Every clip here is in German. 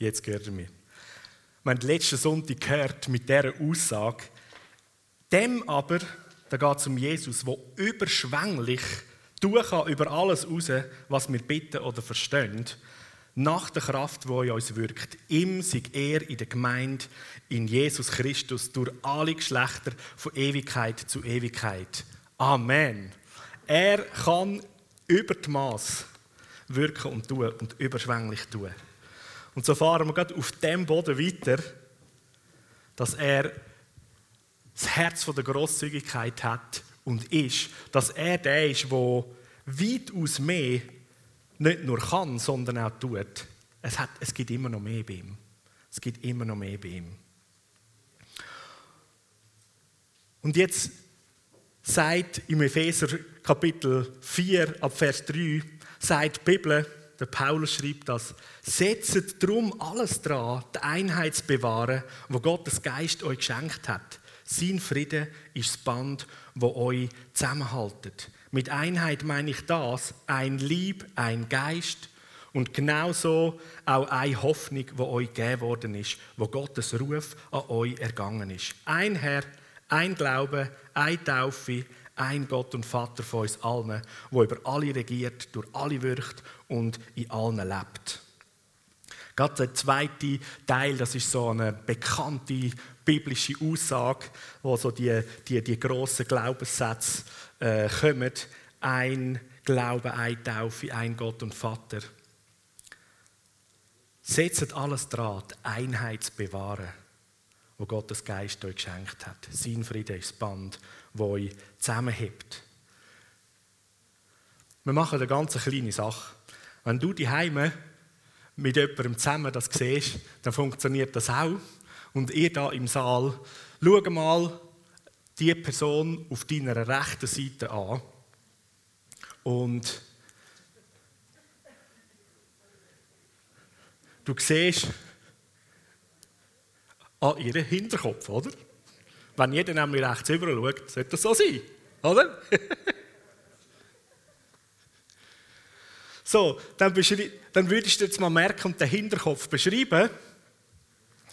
Jetzt gehört er mir. Wir haben letzten Sonntag gehört mit dieser Aussage, dem aber, da geht es um Jesus, der überschwänglich tun kann über alles raus, was wir bitten oder verstehen, nach der Kraft, die in uns wirkt. Ihm sei er in der Gemeinde, in Jesus Christus, durch alle Geschlechter von Ewigkeit zu Ewigkeit. Amen. Er kann über die Maß wirken und tun und überschwänglich tun. Und so fahren wir gerade auf dem Boden weiter, dass er das Herz der Großzügigkeit hat und ist, dass er der ist, der weitaus mehr nicht nur kann, sondern auch tut. Es, hat, es gibt immer noch mehr bei ihm. Es gibt immer noch mehr bei ihm. Und jetzt sagt im Epheser Kapitel 4 ab Vers 3, sagt die Bibel, der Paulus schreibt das, setzt drum alles dran, die Einheit zu bewahren, wo Gottes Geist euch geschenkt hat. Sein Friede ist das Band, wo euch zusammenhaltet. Mit Einheit meine ich das, ein Lieb, ein Geist und genauso auch eine Hoffnung, wo euch gegeben worden ist, wo Gottes Ruf an euch ergangen ist. Ein Herr, ein Glaube, eine Taufe, ein Gott und Vater von uns allen, wo über alle regiert, durch alle wirkt und in allen lebt. Gerade der zweite Teil, das ist so eine bekannte biblische Aussage, wo so die, die, die grossen Glaubenssätze äh, kommen. Ein Glaube, ein Taufe, ein Gott und Vater. Setzt alles dran, die Einheit zu bewahren, wo Gottes Geist euch geschenkt hat. Sein Friede ist das Band, das euch zusammenhebt. Wir machen eine ganz kleine Sache. Wenn du die Heime mit jemandem zusammen das siehst, dann funktioniert das auch. Und ihr da im Saal, schau mal die Person auf deiner rechten Seite an. Und du siehst an ihren Hinterkopf, oder? Wenn jeder nämlich rechts rüber schaut, sollte das so sein, oder? so, dann, dann würdest du jetzt mal merken und den Hinterkopf beschreiben.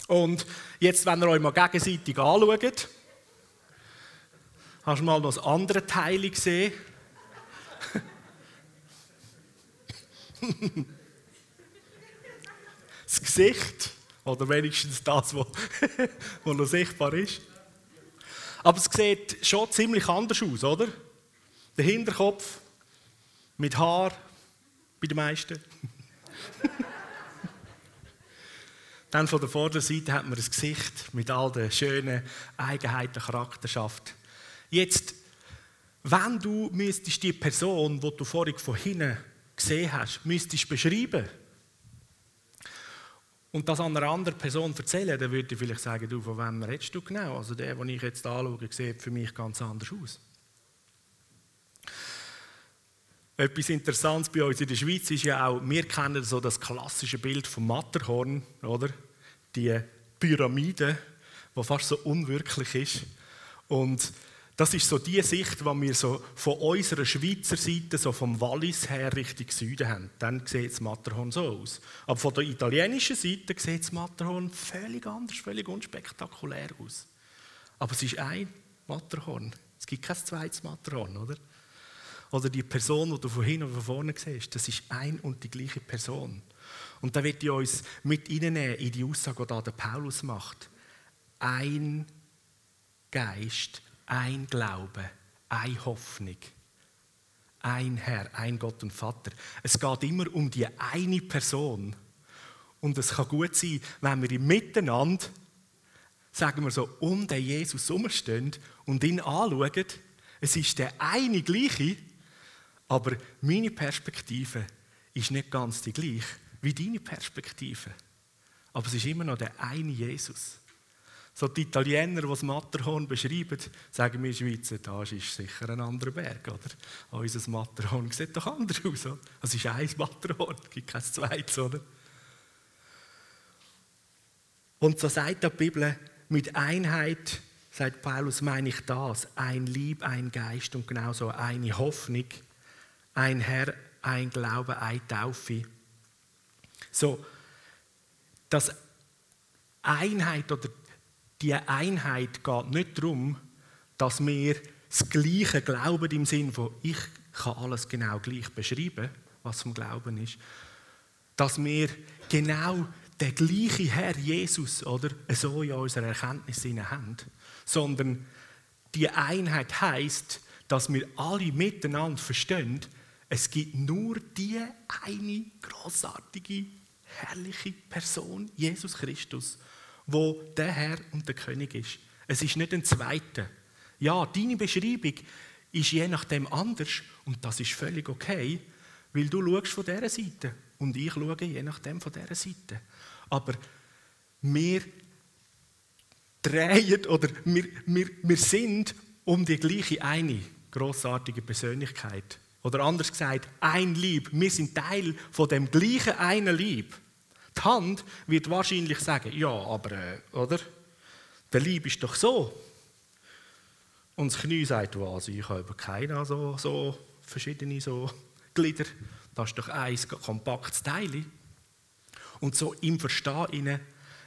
Und jetzt, wenn ihr euch mal gegenseitig anschaut, hast du mal noch das andere Teil gesehen? das Gesicht, oder wenigstens das, was noch sichtbar ist. Aber es sieht schon ziemlich anders aus, oder? Der Hinterkopf mit Haar bei den meisten. Dann von der Vorderseite hat man das Gesicht mit all den schönen Eigenheiten, Charakterschaft. Jetzt, wenn du müsstest die Person, die du vorhin von hinten gesehen hast, müsstest beschreiben und das an einer anderen Person erzählen, dann würde ich vielleicht sagen, du, von wem redest du genau? Also der, den ich jetzt anschaue, sieht für mich ganz anders aus. Etwas Interessantes bei uns in der Schweiz ist ja auch, wir kennen so das klassische Bild vom Matterhorn, oder? Die Pyramide, die fast so unwirklich ist. Und das ist so die Sicht, die wir so von unserer Schweizer Seite, so vom Wallis her Richtung Süden haben. Dann sieht das Matterhorn so aus. Aber von der italienischen Seite sieht das Matterhorn völlig anders, völlig unspektakulär aus. Aber es ist ein Matterhorn. Es gibt kein zweites Matterhorn, oder? oder die Person, die du von hinten oder von vorne siehst, das ist ein und die gleiche Person. Und da wird ich uns mit reinnehmen in die Aussage, die der Paulus macht. Ein Geist, ein Glaube, eine Hoffnung, ein Herr, ein Gott und Vater. Es geht immer um die eine Person. Und es kann gut sein, wenn wir miteinander, sagen wir so, um den Jesus herumstehen und ihn anschauen, es ist der eine gleiche, aber meine Perspektive ist nicht ganz die gleiche wie deine Perspektive. Aber es ist immer noch der eine Jesus. So die Italiener, die das Matterhorn beschreiben, sagen wir Schweizer, das ist sicher ein anderer Berg. Oder? Unser Matterhorn sieht doch anders aus. Oder? Es ist ein Matterhorn, es gibt kein zweites. Oder? Und so sagt die Bibel, mit Einheit, sagt Paulus, meine ich das, ein Lieb, ein Geist und genauso eine Hoffnung ein Herr, ein Glaube, eine Taufe. So, dass Einheit oder die Einheit geht nicht darum, dass wir das Gleiche glauben im Sinn von ich kann alles genau gleich beschreiben, was vom Glauben ist, dass wir genau den gleichen Herr Jesus oder so in unserer Erkenntnis haben, sondern die Einheit heißt, dass wir alle miteinander verstehen, es gibt nur die eine großartige, herrliche Person, Jesus Christus, wo der Herr und der König ist. Es ist nicht ein zweiter. Ja, deine Beschreibung ist je nachdem anders und das ist völlig okay, weil du schaust von dieser Seite und ich schaue je nachdem von dieser Seite. Aber wir drehen oder wir, wir, wir sind um die gleiche eine großartige Persönlichkeit. Oder anders gesagt, ein Lieb. Wir sind Teil von dem gleichen einen Lieb. Die Hand wird wahrscheinlich sagen, ja, aber, äh, oder? Der Lieb ist doch so. Und das Knie sagt, was, ich habe keine so, so verschiedene so Glieder. Das ist doch ein kompaktes Teil. Und so im Verstehen,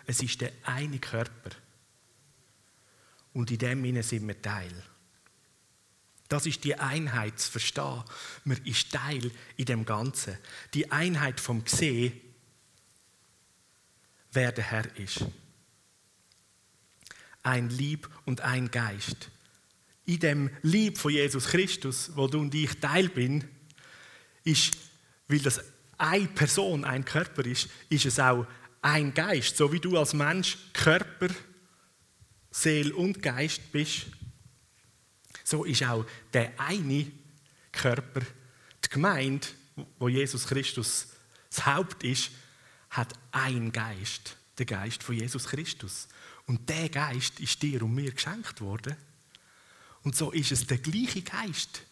es ist der eine Körper. Und in dem sind wir Teil. Das ist die Einheit zu verstehen. Man ist Teil in dem Ganzen. Die Einheit vom Gesehen, wer der Herr ist. Ein Lieb und ein Geist. In dem Lieb von Jesus Christus, wo du und ich Teil bin, ist, weil das eine Person, ein Körper ist, ist es auch ein Geist. So wie du als Mensch Körper, Seele und Geist bist, so ist auch der eine Körper, die Gemeinde, wo Jesus Christus das Haupt ist, hat einen Geist, der Geist von Jesus Christus. Und der Geist ist dir und mir geschenkt worden. Und so ist es der gleiche Geist,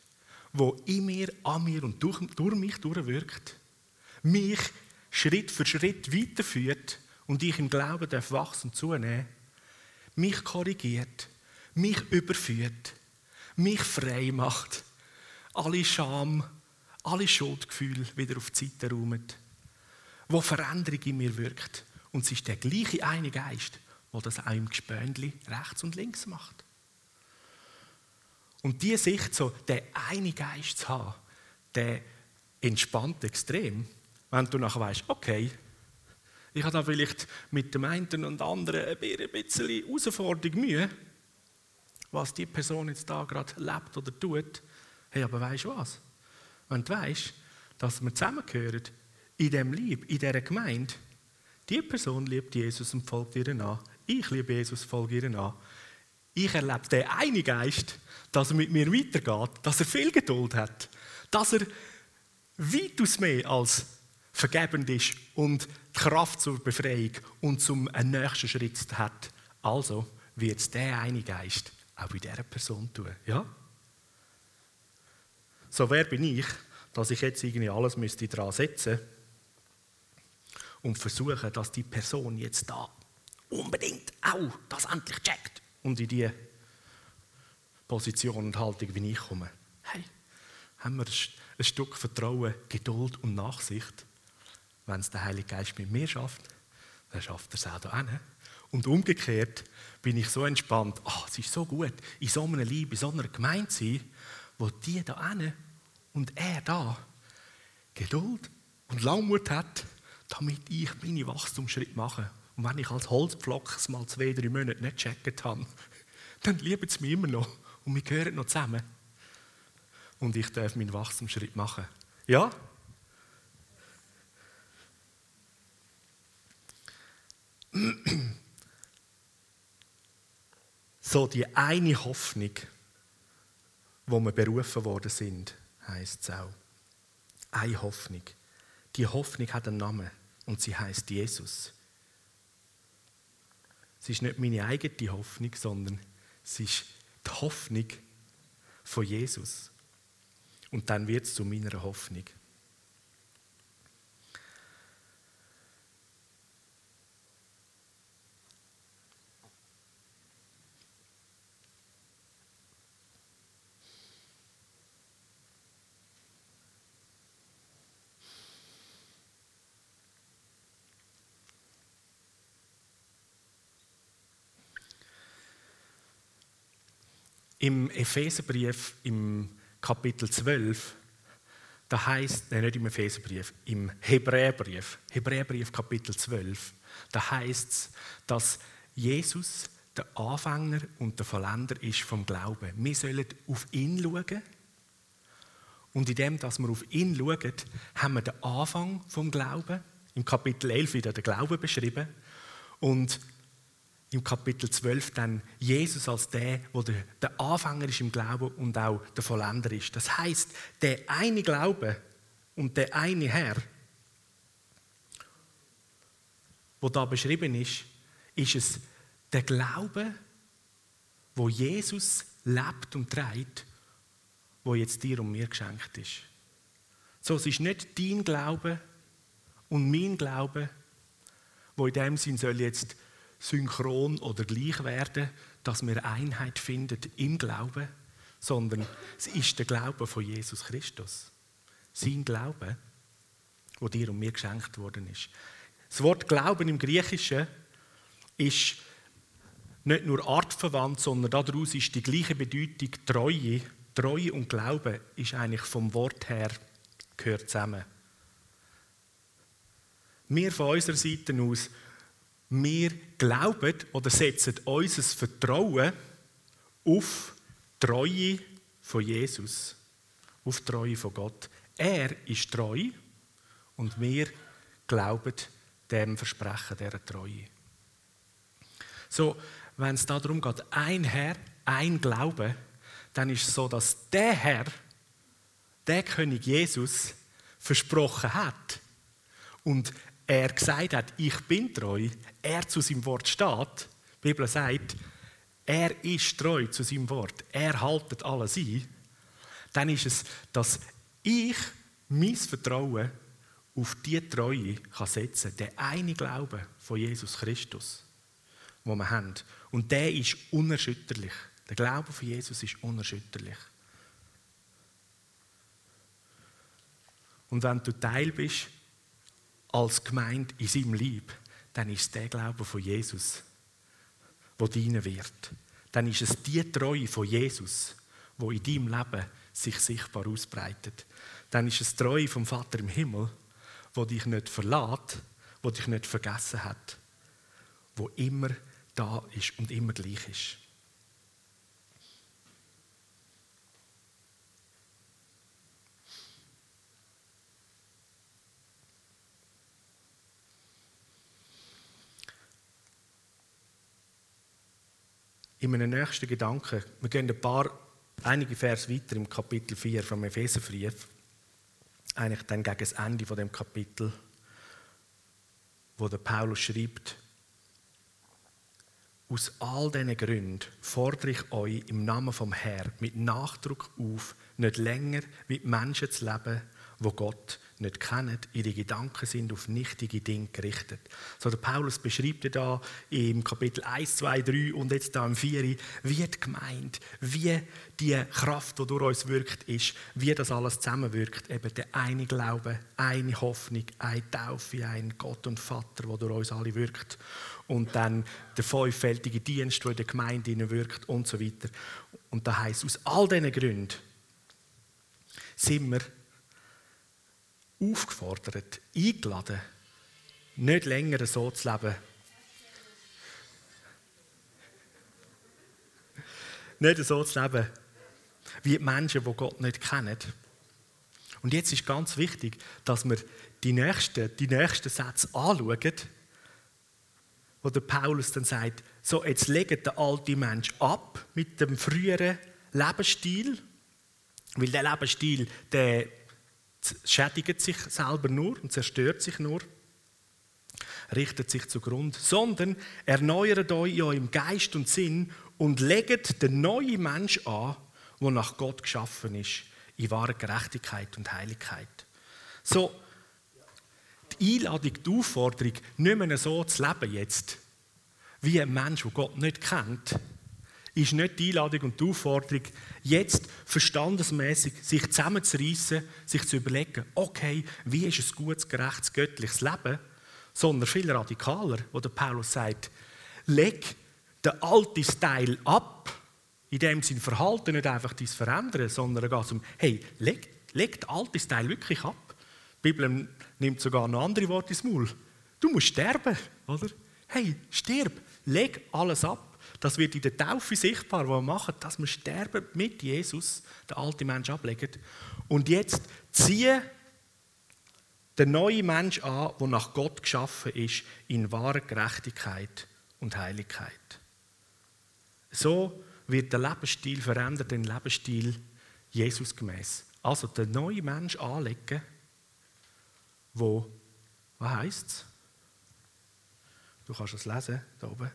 wo in mir, an mir und durch, durch mich durchwirkt, mich Schritt für Schritt weiterführt und ich im Glauben darf wachsen und zunehmen, mich korrigiert, mich überführt, mich frei macht, alle Scham, alle Schuldgefühle wieder auf die Seite räumt, wo Veränderung in mir wirkt. Und es ist der gleiche eine Geist, der das auch im Gespöndli rechts und links macht. Und diese Sicht, so den einen Geist zu haben, der entspannt extrem, wenn du nachher weißt, okay, ich habe da vielleicht mit dem einen und anderen ein bisschen Herausforderung Mühe, was die Person jetzt da gerade lebt oder tut. Hey, aber weißt du was? Wenn du weißt, dass wir zusammengehören, in dem Lieb, in dieser Gemeinde, die Person liebt Jesus und folgt ihr an. Ich liebe Jesus, folge ihr an. Ich erlebe den einen Geist, dass er mit mir weitergeht, dass er viel Geduld hat, dass er weitaus mehr als vergebend ist und die Kraft zur Befreiung und zum nächsten Schritt hat. Also wird es der eine Geist auch bei dieser Person tun. Ja? So, wer bin ich, dass ich jetzt irgendwie alles müsste dran setzen und versuchen, dass die Person jetzt da unbedingt auch das endlich checkt und in die Position und Haltung, wie ich komme. Hey, haben wir ein Stück Vertrauen, Geduld und Nachsicht. Wenn es der Heilige Geist mit mir schafft, dann schafft er es auch hier. Und umgekehrt bin ich so entspannt, oh, es ist so gut, in so einer Liebe, in so einer Gemeinde sein, wo die da und er da Geduld und Langmut hat, damit ich meine Wachstumsschritte mache. Und wenn ich als Holzpflock mal zwei, drei Monate nicht gecheckt habe, dann lieben sie mich immer noch und wir gehören noch zusammen. Und ich darf meinen Wachstumsschritt machen. Ja? So die eine Hoffnung, wo wir berufen worden sind, heißt es auch. Eine Hoffnung. Die Hoffnung hat einen Namen und sie heißt Jesus. Es ist nicht meine eigene Hoffnung, sondern es ist die Hoffnung von Jesus. Und dann wird es zu meiner Hoffnung. Im Epheserbrief im Kapitel 12, da heißt, nein, nicht im Epheserbrief, im Hebräerbrief, Hebräerbrief Kapitel 12, da heißt es, dass Jesus der Anfänger und der Verländer ist vom Glauben. Wir sollen auf ihn schauen. Und indem, dass wir auf ihn schauen, haben wir den Anfang vom Glauben. Im Kapitel 11 wieder der Glaube beschrieben. Und im Kapitel 12 dann Jesus als der, der der Anfänger ist im Glauben und auch der Vollender ist. Das heißt, der eine Glaube und der eine Herr, wo da beschrieben ist, ist es der Glaube, wo Jesus lebt und trägt, wo jetzt dir und mir geschenkt ist. So, es ist nicht dein Glaube und mein Glaube, wo in dem Sinn soll jetzt synchron oder gleich werden, dass wir Einheit finden im Glauben, sondern es ist der Glaube von Jesus Christus. Sein Glaube, wo dir und mir geschenkt worden ist. Das Wort Glauben im Griechischen ist nicht nur artverwandt, sondern daraus ist die gleiche Bedeutung Treue. Treue und Glaube ist eigentlich vom Wort her gehört zusammen. Wir von unserer Seite aus wir glauben oder setzen unser Vertrauen auf die Treue von Jesus, auf die Treue von Gott. Er ist treu und wir glauben dem Versprechen dieser Treue. So, wenn es darum geht, ein Herr, ein Glaube, dann ist es so, dass der Herr, der König Jesus, versprochen hat und er gesagt hat, ich bin treu, er zu seinem Wort steht, die Bibel sagt, er ist treu zu seinem Wort, er haltet alles ein, dann ist es, dass ich mein Vertrauen auf die Treue kann setzen kann. Der eine Glaube von Jesus Christus, wo wir haben. Und der ist unerschütterlich. Der Glaube von Jesus ist unerschütterlich. Und wenn du Teil bist als Gemeinde in seinem Lieb, dann ist es der Glaube von Jesus, der dienen wird. Dann ist es die Treue von Jesus, wo in deinem Leben sich sichtbar ausbreitet. Dann ist es die Treue vom Vater im Himmel, wo dich nicht verlässt, wo dich nicht vergessen hat, wo immer da ist und immer gleich ist. In meinem nächsten Gedanken, wir gehen ein paar, einige Vers weiter im Kapitel 4 vom Epheserbrief, eigentlich dann gegen das Ende von dem Kapitel, wo der Paulus schreibt, aus all diesen Gründen fordere ich euch im Namen vom Herrn mit Nachdruck auf, nicht länger mit Menschen zu leben, wo Gott nicht kennen, ihre Gedanken sind auf nichtige Dinge gerichtet. So der Paulus beschreibt da im Kapitel 1, 2, 3 und jetzt da im 4, wie die Gemeinde, wie die Kraft, die durch uns wirkt, ist, wie das alles zusammenwirkt. Eben der eine Glaube, eine Hoffnung, eine Taufe, ein Gott und Vater, der durch uns alle wirkt. Und dann der fünffältige Dienst, der in der Gemeinde wirkt und so weiter. Und da heißt aus all diesen Gründen sind wir aufgefordert, eingeladen, nicht länger so zu leben. Nicht so zu leben, wie die Menschen, die Gott nicht kennen. Und jetzt ist ganz wichtig, dass wir die nächsten, die nächsten Sätze anschauen, wo der Paulus dann sagt, so jetzt legt der alte Mensch ab mit dem früheren Lebensstil, weil der Lebensstil, der schädigt sich selber nur und zerstört sich nur, richtet sich zugrunde, sondern erneuert euch in eurem Geist und Sinn und legt den neuen Mensch an, der nach Gott geschaffen ist, in wahrer Gerechtigkeit und Heiligkeit. So, die Einladung, die Aufforderung, nicht mehr so zu leben jetzt, wie ein Mensch, der Gott nicht kennt, ist nicht die Einladung und die Aufforderung, jetzt verstandesmäßig sich zusammenzureißen, sich zu überlegen, okay, wie ist ein gutes, gerechtes, göttliches Leben, sondern viel radikaler, wo der Paulus sagt, leg den alten Style ab in dem sein Verhalten nicht einfach dies verändern, sondern es geht um, hey, leg, leg das alte Teil wirklich ab. Die Bibel nimmt sogar noch andere Worte ins Maul. Du musst sterben, oder? Hey, stirb, leg alles ab. Das wird in der Taufe sichtbar, wo wir machen, dass wir sterben mit Jesus, den alten Mensch ablegen. Und jetzt ziehe den neuen Mensch an, der nach Gott geschaffen ist, in wahrer Gerechtigkeit und Heiligkeit. So wird der Lebensstil verändert, den Lebensstil Jesus gemäß. Also den neuen Mensch anlegen, wo, was heißt es? Du kannst es lesen, da oben.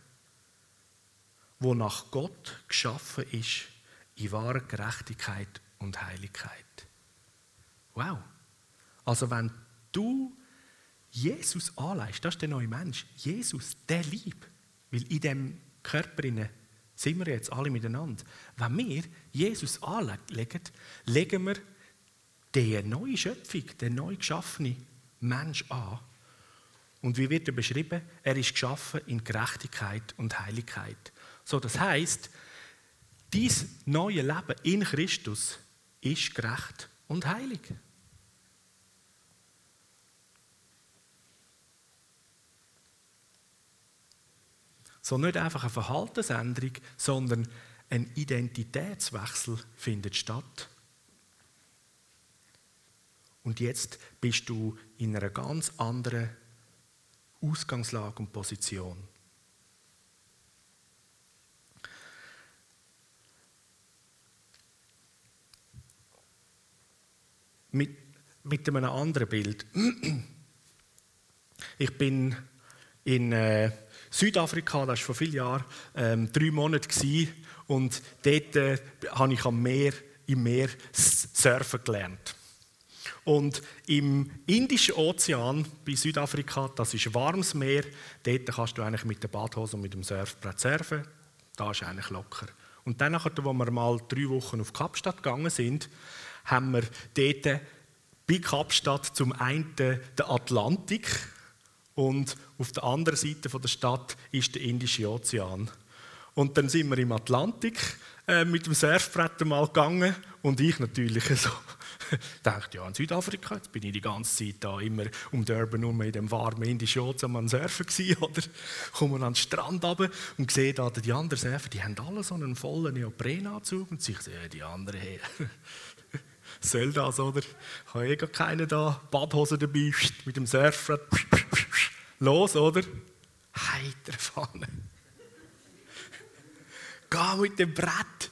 Wo nach Gott geschaffen ist, in wahrer Gerechtigkeit und Heiligkeit. Wow. Also wenn du Jesus anleist, das ist der neue Mensch. Jesus, der Lieb. Weil in dem Körper sind wir jetzt alle miteinander. Wenn wir Jesus anlegen, legen wir die neue Schöpfung, den neu geschaffenen Mensch an. Und wie wird er beschrieben? Er ist geschaffen in Gerechtigkeit und Heiligkeit. So, das heißt, dies neue Leben in Christus ist gerecht und heilig. So nicht einfach eine Verhaltensänderung, sondern ein Identitätswechsel findet statt. Und jetzt bist du in einer ganz anderen Ausgangslage und Position. Mit, mit einem anderen Bild. Ich bin in äh, Südafrika, das war vor vielen Jahren, ähm, drei Monate gewesen, und dort äh, habe ich am Meer, im Meer surfen gelernt. Und im Indischen Ozean bei Südafrika, das ist warmes Meer, dort kannst du eigentlich mit der Badhose und mit dem Surfbrett surfen. Da ist eigentlich locker. Und dann, als wir mal drei Wochen auf Kapstadt gegangen sind, haben wir dort bei Kapstadt zum einen den Atlantik und auf der anderen Seite der Stadt ist der Indische Ozean. Und dann sind wir im Atlantik äh, mit dem Surfbrett mal gegangen und ich natürlich so dachte, ja, in Südafrika, jetzt bin ich die ganze Zeit da immer um Durban nur in dem warmen Indischen Ozean am Surfen gewesen, oder? Kommen an den Strand runter und sehe da die anderen Surfer, die haben alle so einen vollen Neoprenanzug und ich sehe, die anderen, hey, soll das, oder? Ich habe eh gar keinen da, Badhose dabei, mit dem Surfbrett, los, oder? Heiter Pfanne. Geh mit dem Brett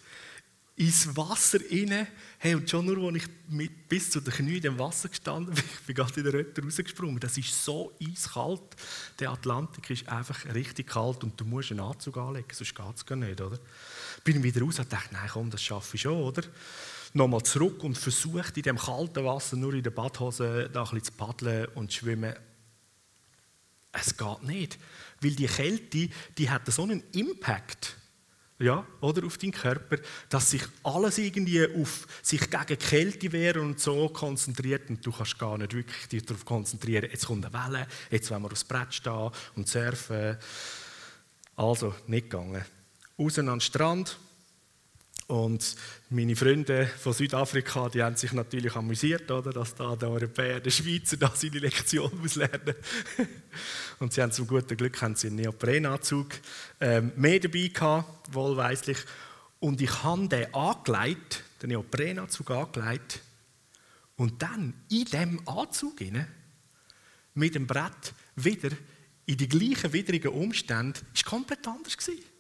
ins Wasser rein. Hey, und schon nur, als ich mit, bis zu den Knien dem Wasser gestanden bin, ich bin gerade in der Rötter rausgesprungen. Das ist so eiskalt. Der Atlantik ist einfach richtig kalt und du musst einen Anzug anlegen, sonst geht es gar nicht, oder? Bin ich wieder raus und dachte, nein, komm, das schaffe ich schon, oder? Nochmal zurück und versucht in dem kalten Wasser nur in der Badhose da ein zu paddeln und zu schwimmen. Es geht nicht, weil die Kälte, die hat so einen Impact ja, oder auf deinen Körper, dass sich alles irgendwie auf sich gegen Kälte wehren und so konzentriert und du kannst gar nicht wirklich dich darauf konzentrieren, jetzt kommt eine Welle, jetzt wollen wir aufs Brett stehen und surfen. Also, nicht gegangen. Raus an den Strand, und meine Freunde von Südafrika, die haben sich natürlich amüsiert, oder, dass da der Europäer, der Schweizer, da seine Lektion muss. Und sie haben zum guten Glück haben sie einen Neoprenanzug ähm, mehr dabei gehabt, wohlweislich. Und ich habe den angelegt, den Neoprenanzug angelegt. Und dann in diesem Anzug rein, mit dem Brett wieder in die gleichen widrigen Umstände, war komplett anders gewesen.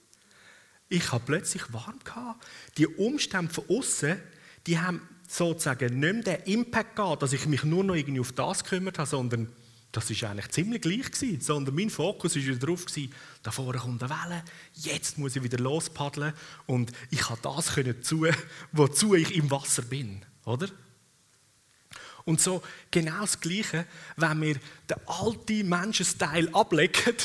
Ich habe plötzlich warm gehabt. Die Umstände von außen, die haben sozusagen nicht mehr den Impact gehabt, dass ich mich nur noch irgendwie auf das gekümmert habe, sondern das ist eigentlich ziemlich gleich gewesen. Sondern mein Fokus war darauf gewesen, da vorne kommt eine Welle, jetzt muss ich wieder lospaddeln und ich habe das können tun, wozu ich im Wasser bin, oder? Und so genau das Gleiche, wenn wir den alten Menschenstyle ablegen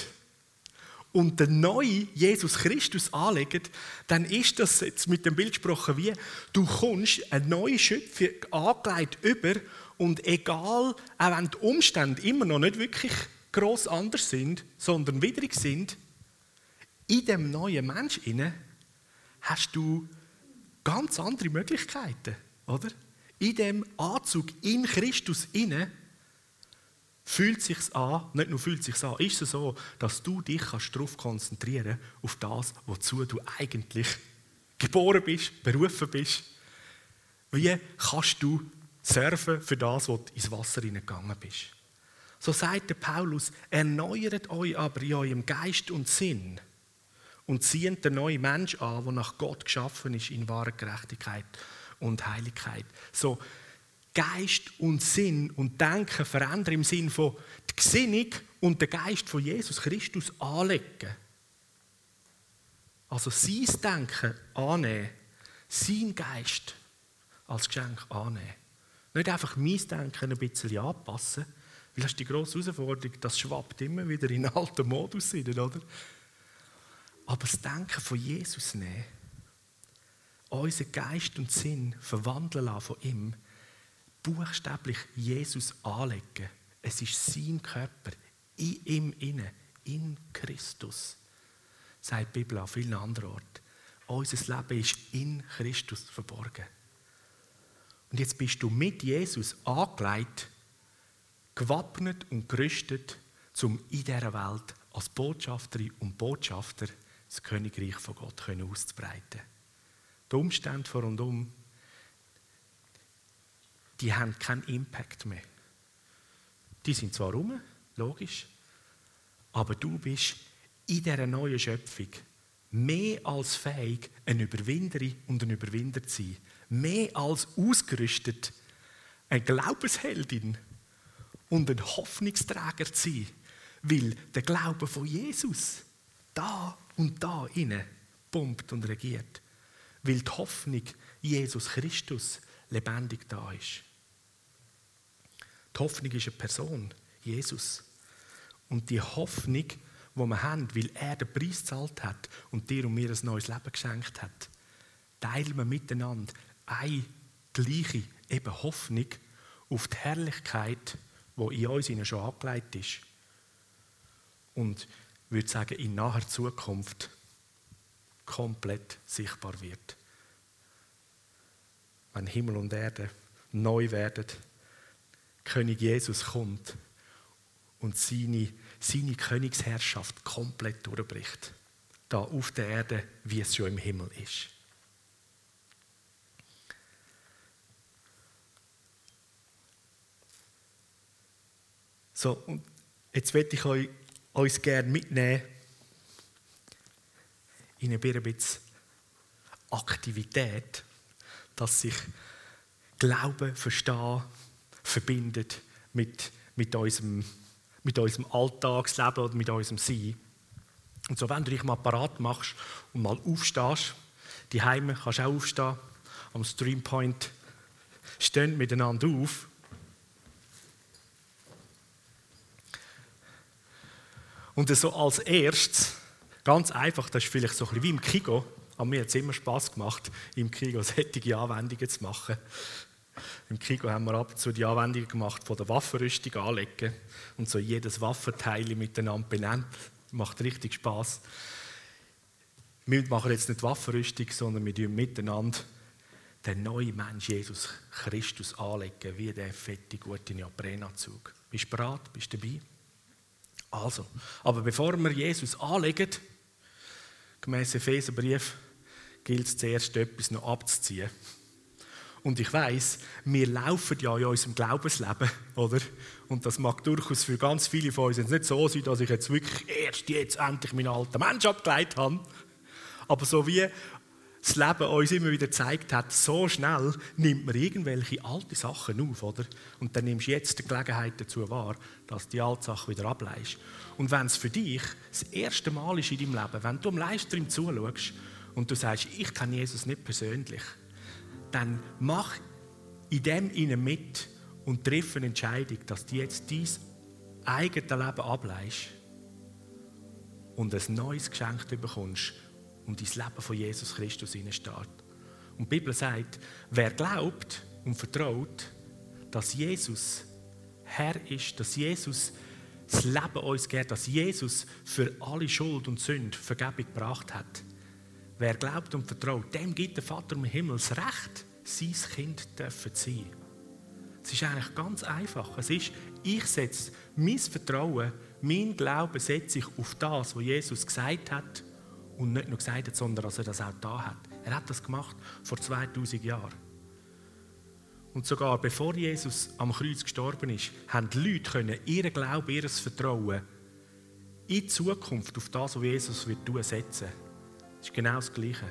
und den neuen Jesus Christus anlegen, dann ist das jetzt mit dem Bild gesprochen wie, du kommst eine neue Schöpfung angelegt über und egal, auch wenn die Umstände immer noch nicht wirklich groß anders sind, sondern widrig sind, in dem neuen Mensch inne hast du ganz andere Möglichkeiten, oder? In dem Anzug in Christus inne fühlt sich's an, nicht nur fühlt sich's an, ist es so, dass du dich kannst darauf konzentrieren auf das, wozu du eigentlich geboren bist, berufen bist. Wie kannst du surfen für das, wo du ins Wasser hineingegangen bist? So sagt der Paulus, erneuert euch aber in eurem Geist und Sinn und zieht den neuen Mensch an, der nach Gott geschaffen ist in wahrer Gerechtigkeit und Heiligkeit. So Geist und Sinn und Denken verändern im Sinn von die Gesinnung und den Geist von Jesus Christus anlegen. Also sein Denken annehmen, sein Geist als Geschenk annehmen. Nicht einfach mein Denken ein bisschen anpassen, weil das ist die grosse Herausforderung, das schwappt immer wieder in alten Modus rein, oder? Aber das Denken von Jesus nehmen, unseren Geist und Sinn verwandeln lassen von ihm, buchstäblich Jesus anlegen. Es ist sein Körper, in ihm inne, in Christus. Sagt die Bibel an vielen anderen Orten. Unser Leben ist in Christus verborgen. Und jetzt bist du mit Jesus angelegt, gewappnet und gerüstet, um in dieser Welt als Botschafterin und Botschafter das Königreich von Gott auszubreiten. Die Umstände vor und um die haben keinen Impact mehr. Die sind zwar rum, logisch, aber du bist in dieser neuen Schöpfung mehr als fähig, eine Überwinderin und ein Überwinder zu sein. Mehr als ausgerüstet, eine Glaubensheldin und ein Hoffnungsträger zu sein. Weil der Glaube von Jesus da und da inne pumpt und regiert. Weil die Hoffnung Jesus Christus lebendig da ist. Die Hoffnung ist eine Person, Jesus. Und die Hoffnung, die wir haben, weil er den Preis gezahlt hat und dir und mir ein neues Leben geschenkt hat, teilen wir miteinander eine gleiche eben Hoffnung auf die Herrlichkeit, die in uns schon angelegt ist. Und ich würde sagen, in naher Zukunft komplett sichtbar wird. Wenn Himmel und Erde neu werden, König Jesus kommt und seine, seine Königsherrschaft komplett durchbricht. Da auf der Erde, wie es schon im Himmel ist. So, und jetzt möchte ich euch, uns gerne mitnehmen in ein bisschen Aktivität, dass sich Glauben, Verstehen, verbindet mit, mit, unserem, mit unserem Alltagsleben oder mit unserem Sein. Und so, wenn du dich mal parat machst und mal aufstehst, die Heime kannst du auch aufstehen, am Streampoint stehen miteinander auf. Und so als erstes, ganz einfach, das ist vielleicht so ein bisschen wie im Kigo, aber mir hat es immer Spass gemacht, im Kigo solche Anwendungen zu machen. Im Krigo haben wir ab und zu die Anwendung gemacht von der Waffenrüstung anlegen und so jedes Waffenteil miteinander benannt. Macht richtig Spaß. Wir machen jetzt nicht Waffenrüstung, sondern wir tun miteinander den neuen Mensch Jesus Christus anlegen, wie der fette, gute Neoprenanzug. Bist du bereit? Bist du dabei? Also, aber bevor wir Jesus anlegen, gemäß Epheserbrief, gilt es zuerst etwas noch abzuziehen. Und ich weiß, wir laufen ja in unserem Glaubensleben, oder? Und das mag durchaus für ganz viele von uns nicht so sein, dass ich jetzt wirklich erst jetzt endlich meinen alten Mensch abgeleitet habe. Aber so wie das Leben uns immer wieder gezeigt hat, so schnell nimmt man irgendwelche alte Sachen auf, oder? Und dann nimmst du jetzt die Gelegenheit dazu wahr, dass die alte Sache wieder ableist. Und wenn es für dich das erste Mal ist in deinem Leben, wenn du am Livestream zuschaust und du sagst, ich kenne Jesus nicht persönlich, dann mach in dem ihnen mit und triff eine Entscheidung, dass du jetzt dein eigenes Leben ableist und ein neues Geschenk bekommst und dein Leben von Jesus Christus hineinsteht. Und die Bibel sagt, wer glaubt und vertraut, dass Jesus Herr ist, dass Jesus das Leben uns gibt, dass Jesus für alle Schuld und Sünde Vergebung gebracht hat, wer glaubt und vertraut, dem gibt der Vater im Himmel das Recht, sein Kind zu sein. Es ist eigentlich ganz einfach. Es ist, ich setze mein Vertrauen, mein Glauben setze ich auf das, was Jesus gesagt hat und nicht nur gesagt hat, sondern dass er das auch da hat. Er hat das gemacht vor 2000 Jahren. Und sogar bevor Jesus am Kreuz gestorben ist, haben die Leute können ihren Glauben, ihr Vertrauen in die Zukunft auf das, was Jesus wird tun, setzen. Das ist genau das Gleiche.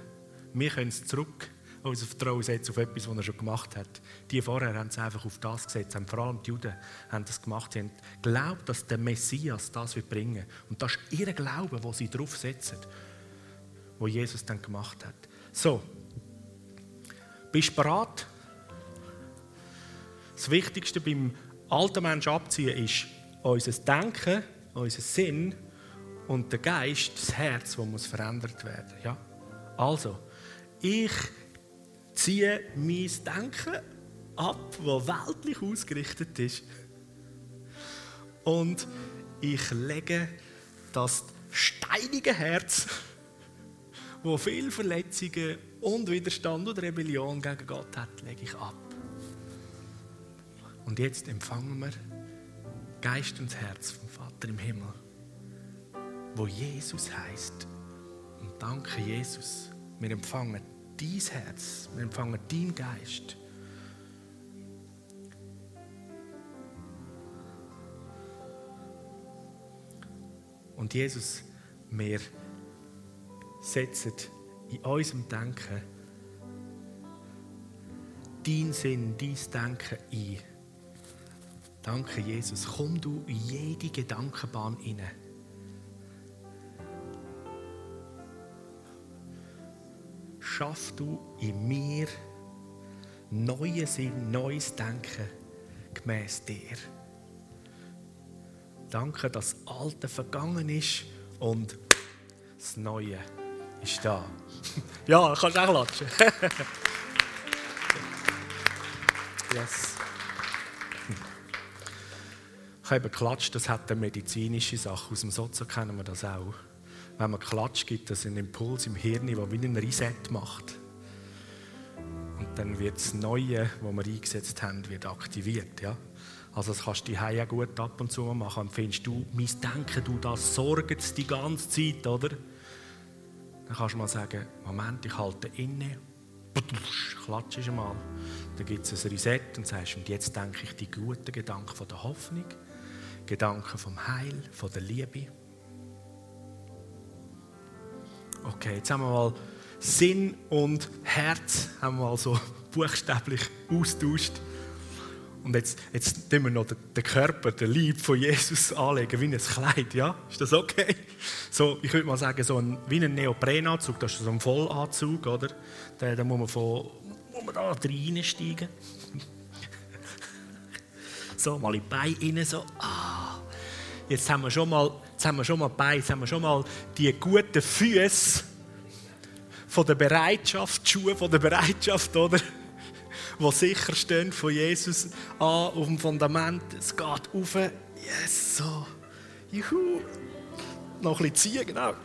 Wir können es zurück unser Vertrauen setzen auf etwas, was er schon gemacht hat. Die vorher haben es einfach auf das gesetzt, haben vor allem die Juden haben das gemacht. Sie haben geglaubt, dass der Messias das wird bringen. Und das ist ihr Glaube, wo sie drauf setzen, wo Jesus dann gemacht hat. So, bist du bereit? Das Wichtigste beim alten Menschen abziehen ist unser Denken, unser Sinn und der Geist, das Herz, das muss verändert werden. Ja? Also, ich ziehe mein Denken ab, das weltlich ausgerichtet ist. Und ich lege das steinige Herz, wo viele Verletzungen und Widerstand und Rebellion gegen Gott hat, lege ich ab. Und jetzt empfangen wir Geist und Herz vom Vater im Himmel, wo Jesus heißt. Und danke Jesus, wir empfangen dein Herz, wir empfangen deinen Geist. Und Jesus, wir setzen in unserem Denken dein Sinn, dein Denken ein. Danke, Jesus. Komm du in jede Gedankenbahn hinein. Schaff du in mir neue Sinn, neues Denken gemäß dir. Danke, dass das Alte vergangen ist und das Neue ist da. ja, kannst auch klatschen. yes. Ich habe geklatscht, das hat eine medizinische Sache. Aus dem Sozo kennen wir das auch. Wenn man klatscht, gibt es einen Impuls im Hirn, der wie einen Reset macht. Und dann wird das Neue, das wir eingesetzt haben, wird aktiviert. Ja? Also das kannst du die gut ab und zu machen. Und findest du, mein Denken, du, das sorgt die ganze Zeit, oder? Dann kannst du mal sagen, Moment, ich halte inne, klatschst mal. Dann gibt es ein Reset und sagst, und jetzt denke ich die guten Gedanken von der Hoffnung, Gedanken vom Heil, von der Liebe. Okay, jetzt haben wir mal Sinn und Herz haben wir mal so buchstäblich austauscht. Und jetzt, jetzt tun wir noch den, Körper, den Leib von Jesus anlegen, wie ein Kleid, ja? Ist das okay? So, ich würde mal sagen, so ein, wie ein Neoprenanzug, das ist so ein Vollanzug, oder? Da, da muss man, von, muss man da reinsteigen. so, mal in die Beine rein, so, ah. Jetzt haben wir schon mal, jetzt haben wir schon mal Beine, jetzt haben wir schon mal die guten Füße von der Bereitschaft, die Schuhe von der Bereitschaft, oder? Die sicher stehen von Jesus an, auf dem Fundament. Es geht auf. Yes, so. Juhu. Noch ein bisschen ziehen, genau.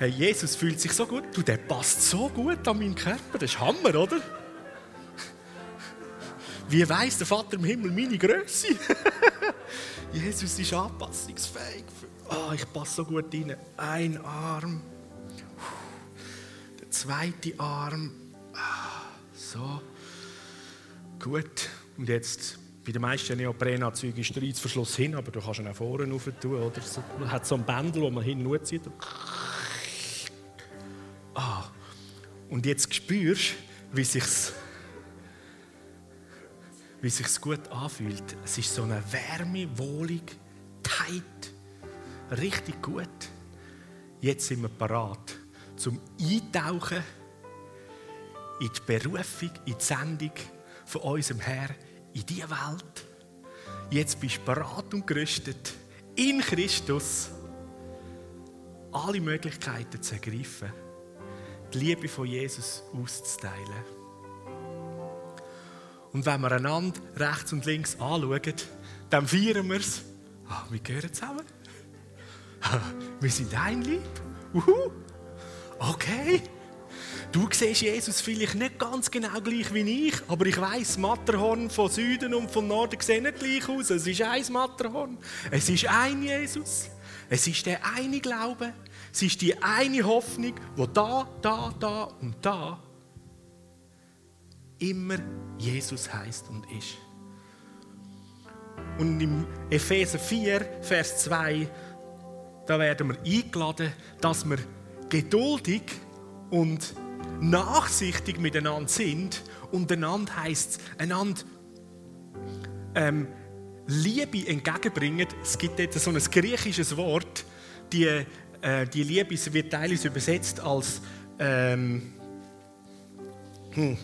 Hey, Jesus fühlt sich so gut. Du, der passt so gut an meinen Körper. Das ist Hammer, oder? Wie weiß der Vater im Himmel meine Größe? Jesus ist anpassungsfähig. Oh, ich passe so gut rein. Ein Arm. Der zweite Arm. Ah, so. Gut. Und jetzt, bei den meisten Neoprenanzügen ist der Reizverschluss hin, aber du kannst ihn auch vorne rauf tun. Oder? Man hat so ein Bändel, das man hin zieht. Ah. Und jetzt spürst du, wie sich's wie sich gut anfühlt. Es ist so eine Wärme, wohlig, tight, richtig gut. Jetzt sind wir parat zum Eintauchen in die Berufung, in die Sendung von unserem Herr in diese Welt. Jetzt bist du parat und gerüstet, in Christus alle Möglichkeiten zu ergreifen, die Liebe von Jesus auszuteilen. Und wenn wir einander rechts und links anschauen, dann feiern wir es. Ah, wir gehören zusammen. wir sind ein Lieb. Uhu. Okay. Du siehst Jesus vielleicht nicht ganz genau gleich wie ich, aber ich weiß, Matterhorn von Süden und von Norden sehen nicht gleich aus. Es ist ein Matterhorn. Es ist ein Jesus. Es ist der eine Glaube. Es ist die eine Hoffnung, wo da, da, da und da immer Jesus heißt und ist. Und im Epheser 4, Vers 2, da werden wir eingeladen, dass wir geduldig und nachsichtig miteinander sind. Und einander heisst es, einander ähm, Liebe entgegenbringen. Es gibt jetzt so ein griechisches Wort, die, äh, die Liebe wird teilweise übersetzt als ähm, hm,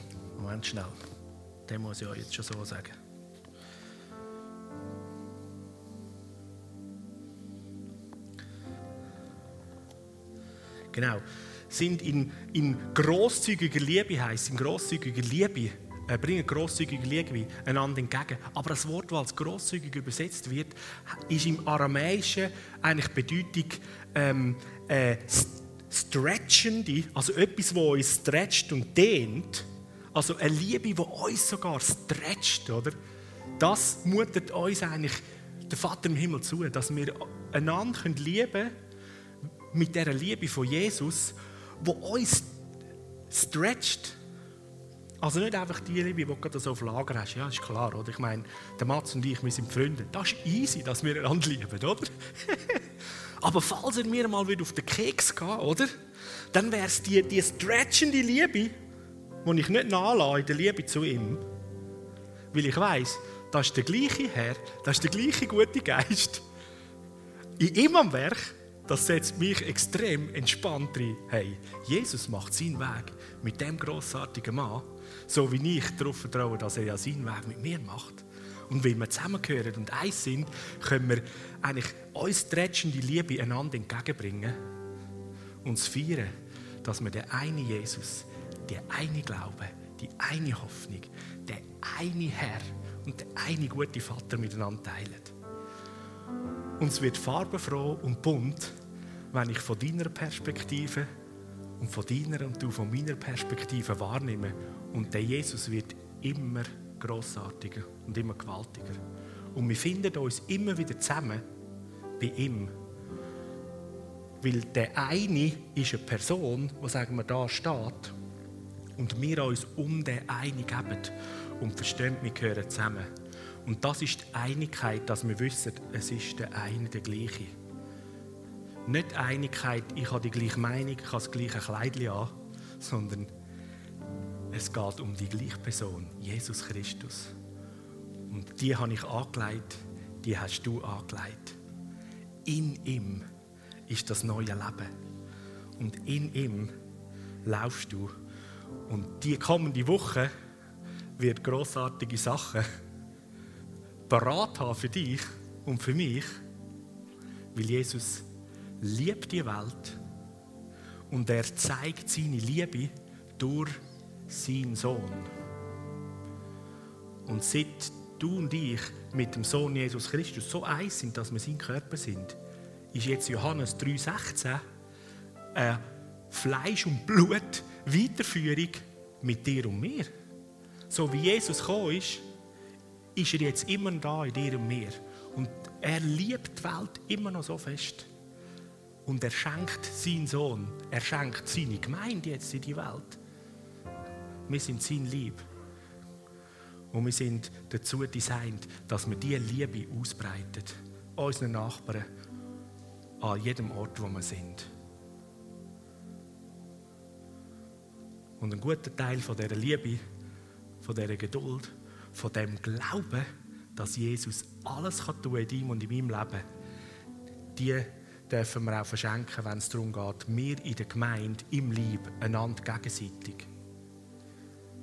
Moment schnell, den muss ich euch jetzt schon so sagen. Genau. Sind in, in großzügiger Liebe heißt, in großzügiger Liebe, äh, bringen großzügige Liebe einander entgegen. Aber das Wort, das als großzügig übersetzt wird, ist im Aramäischen eigentlich Bedeutung ähm, äh, stretchende, also etwas, das uns stretcht und dehnt. Also eine Liebe, die uns sogar stretcht, oder? Das mutet uns eigentlich der Vater im Himmel zu, dass wir einander lieben können mit dieser Liebe von Jesus, wo uns stretcht. Also nicht einfach die Liebe, die du so auf Lager hast. Ja, ist klar, oder? Ich meine, der Mats und ich, wir sind Freunde. Das ist easy, dass wir einander lieben, oder? Aber falls er mir mal auf den Keks geht, oder? Dann wäre es die, die stretchende Liebe, die ich nicht nachlasse in der Liebe zu ihm. Weil ich weiß, das ist der gleiche Herr, das ist der gleiche gute Geist. In ihm am Werk das setzt mich extrem entspannt rein. Hey, Jesus macht seinen Weg mit dem großartigen Mann, so wie ich darauf vertraue, dass er ja seinen Weg mit mir macht. Und weil wir zusammengehören und eins sind, können wir eigentlich uns tretschende Liebe einander entgegenbringen und feiern, dass wir den einen Jesus, den einen Glaube, die eine Hoffnung, den einen Herr und den einen guten Vater miteinander teilen. Und es wird farbenfroh und bunt, wenn ich von deiner Perspektive und von deiner und du von meiner Perspektive wahrnehme. Und der Jesus wird immer großartiger und immer gewaltiger. Und wir finden uns immer wieder zusammen bei ihm. Weil der eine ist eine Person, die sagen wir, da steht. Und wir uns um den einen geben und verstehen, wir gehören zusammen. Und das ist die Einigkeit, dass wir wissen, es ist der eine der gleiche. Nicht Einigkeit, ich habe die gleiche Meinung, ich habe das gleiche Kleidchen an, sondern es geht um die gleiche Person, Jesus Christus. Und die habe ich angelegt, die hast du angelegt. In ihm ist das neue Leben. Und in ihm laufst du. Und die kommende Woche wird großartige Sachen parat haben für dich und für mich, weil Jesus liebt die Welt und er zeigt seine Liebe durch seinen Sohn. Und seit du und ich mit dem Sohn Jesus Christus so eins sind, dass wir sein Körper sind, ist jetzt Johannes 3,16 eine Fleisch- und Blut-Weiterführung mit dir und mir. So wie Jesus gekommen ist, ist er jetzt immer da in dir und mir. Und er liebt die Welt immer noch so fest. Und er schenkt seinen Sohn, er schenkt seine Gemeinde jetzt in die Welt. Wir sind sein Lieb. Und wir sind dazu designt, dass wir diese Liebe ausbreiten. Unseren Nachbarn, an jedem Ort, wo wir sind. Und ein guter Teil von dieser Liebe, von dieser Geduld, von dem Glauben, dass Jesus alles kann tun in deinem und in meinem Leben, die dürfen wir auch verschenken, wenn es darum geht, wir in der Gemeinde, im Lieb, einander gegenseitig.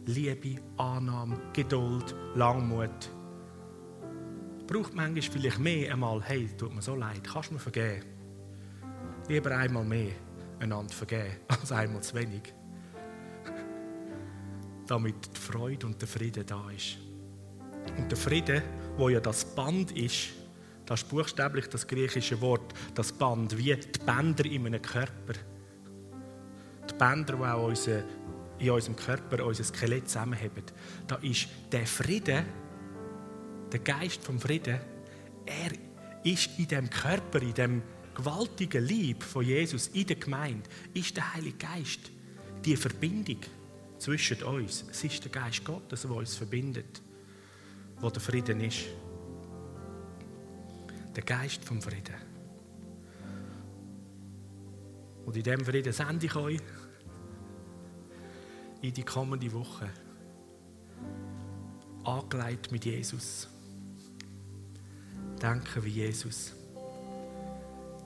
Liebe, Annahme, Geduld, Langmut. Braucht manchmal vielleicht mehr einmal, hey, tut mir so leid, kannst du mir vergeben? Lieber einmal mehr einander vergeben, als einmal zu wenig. Damit die Freude und der Friede da ist. Und der Friede, wo ja das Band ist, das ist buchstäblich das griechische Wort, das Band, wie die Bänder in einem Körper. die Bänder, die auch unsere, in unserem Körper unser Skelett zusammenheben, da ist der Friede, der Geist vom Frieden, er ist in dem Körper, in dem gewaltigen Lieb von Jesus in der Gemeinde, ist der Heilige Geist die Verbindung zwischen uns. Es ist der Geist Gottes, der uns verbindet, wo der Frieden ist. Der Geist vom Frieden. Und in diesem Frieden sende ich euch in die kommende Woche angelegt mit Jesus. Denken wie Jesus.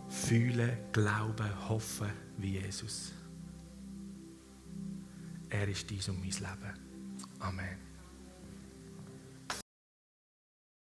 Fühlen, glauben, hoffen wie Jesus. Er ist dies und mein Leben. Amen.